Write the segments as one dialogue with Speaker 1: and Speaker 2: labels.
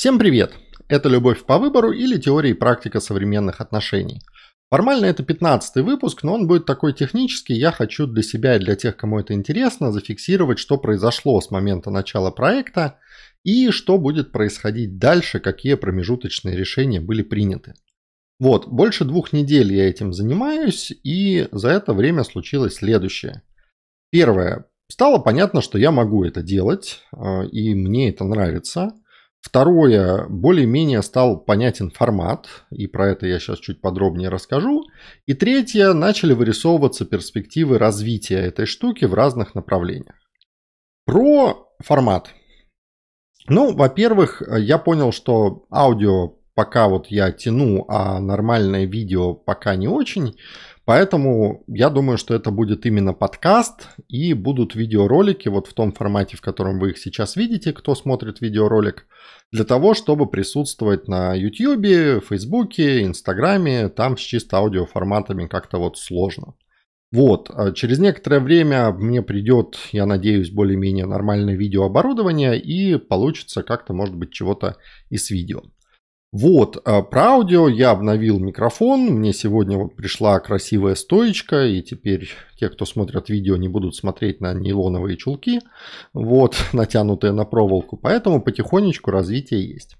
Speaker 1: Всем привет! Это «Любовь по выбору» или «Теория и практика современных отношений». Формально это 15 выпуск, но он будет такой технический. Я хочу для себя и для тех, кому это интересно, зафиксировать, что произошло с момента начала проекта и что будет происходить дальше, какие промежуточные решения были приняты. Вот, больше двух недель я этим занимаюсь, и за это время случилось следующее. Первое. Стало понятно, что я могу это делать, э, и мне это нравится. Второе, более-менее стал понятен формат, и про это я сейчас чуть подробнее расскажу. И третье, начали вырисовываться перспективы развития этой штуки в разных направлениях. Про формат. Ну, во-первых, я понял, что аудио пока вот я тяну, а нормальное видео пока не очень. Поэтому я думаю, что это будет именно подкаст и будут видеоролики вот в том формате, в котором вы их сейчас видите, кто смотрит видеоролик, для того, чтобы присутствовать на YouTube, Facebook, Инстаграме, там с чисто аудиоформатами как-то вот сложно. Вот, а через некоторое время мне придет, я надеюсь, более-менее нормальное видеооборудование и получится как-то, может быть, чего-то и с видео. Вот, а про аудио я обновил микрофон, мне сегодня вот пришла красивая стоечка, и теперь те, кто смотрят видео, не будут смотреть на нейлоновые чулки, вот, натянутые на проволоку, поэтому потихонечку развитие есть.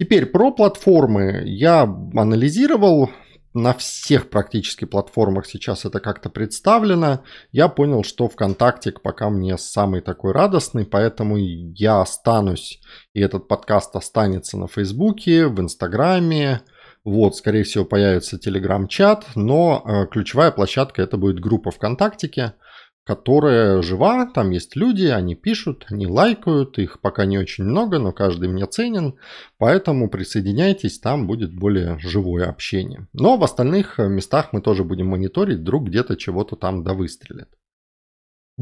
Speaker 1: Теперь про платформы я анализировал, на всех практически платформах сейчас это как-то представлено. Я понял, что ВКонтакте пока мне самый такой радостный, поэтому я останусь, и этот подкаст останется на Фейсбуке, в Инстаграме. Вот, скорее всего, появится Телеграм-чат, но э, ключевая площадка это будет группа ВКонтактике которая жива, там есть люди, они пишут, они лайкают, их пока не очень много, но каждый мне ценен, поэтому присоединяйтесь, там будет более живое общение. Но в остальных местах мы тоже будем мониторить, вдруг где-то чего-то там довыстрелит.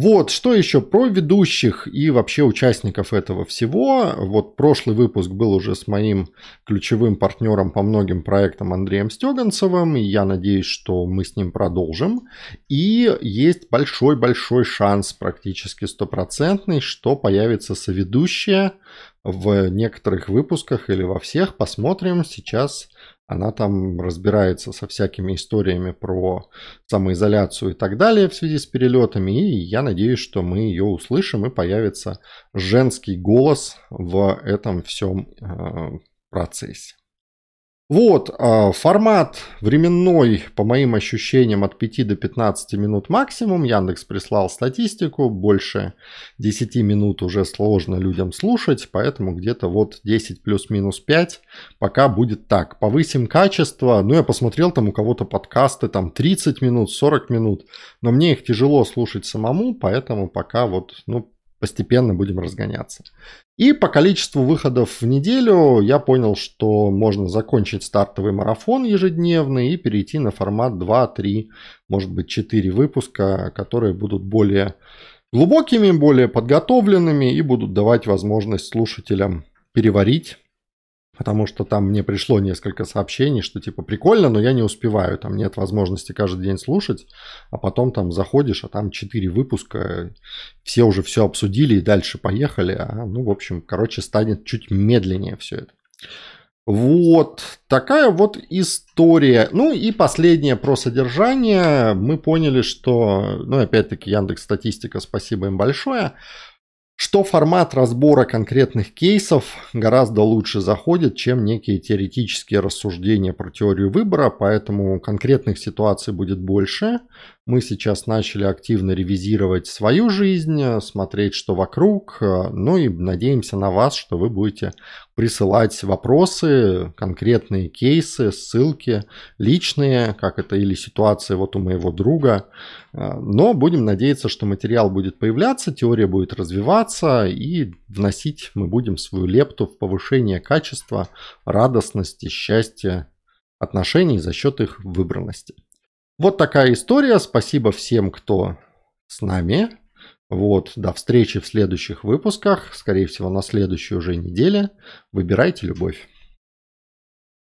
Speaker 1: Вот, что еще про ведущих и вообще участников этого всего. Вот прошлый выпуск был уже с моим ключевым партнером по многим проектам Андреем Стеганцевым, я надеюсь, что мы с ним продолжим. И есть большой-большой шанс, практически стопроцентный, что появится соведущая в некоторых выпусках или во всех. Посмотрим сейчас она там разбирается со всякими историями про самоизоляцию и так далее в связи с перелетами. И я надеюсь, что мы ее услышим и появится женский голос в этом всем э, процессе. Вот, а, формат временной, по моим ощущениям, от 5 до 15 минут максимум. Яндекс прислал статистику, больше 10 минут уже сложно людям слушать, поэтому где-то вот 10 плюс-минус 5 пока будет так. Повысим качество, ну я посмотрел там у кого-то подкасты, там 30 минут, 40 минут, но мне их тяжело слушать самому, поэтому пока вот, ну, постепенно будем разгоняться. И по количеству выходов в неделю я понял, что можно закончить стартовый марафон ежедневный и перейти на формат 2, 3, может быть 4 выпуска, которые будут более глубокими, более подготовленными и будут давать возможность слушателям переварить потому что там мне пришло несколько сообщений, что типа прикольно, но я не успеваю, там нет возможности каждый день слушать, а потом там заходишь, а там 4 выпуска, все уже все обсудили и дальше поехали, а, ну, в общем, короче, станет чуть медленнее все это. Вот такая вот история. Ну и последнее про содержание. Мы поняли, что, ну опять-таки Яндекс Статистика, спасибо им большое что формат разбора конкретных кейсов гораздо лучше заходит, чем некие теоретические рассуждения про теорию выбора, поэтому конкретных ситуаций будет больше. Мы сейчас начали активно ревизировать свою жизнь, смотреть, что вокруг, ну и надеемся на вас, что вы будете присылать вопросы, конкретные кейсы, ссылки, личные, как это или ситуации вот у моего друга. Но будем надеяться, что материал будет появляться, теория будет развиваться и вносить мы будем свою лепту в повышение качества, радостности, счастья отношений за счет их выбранности. Вот такая история. Спасибо всем, кто с нами. Вот, до встречи в следующих выпусках, скорее всего, на следующей уже неделе. Выбирайте любовь.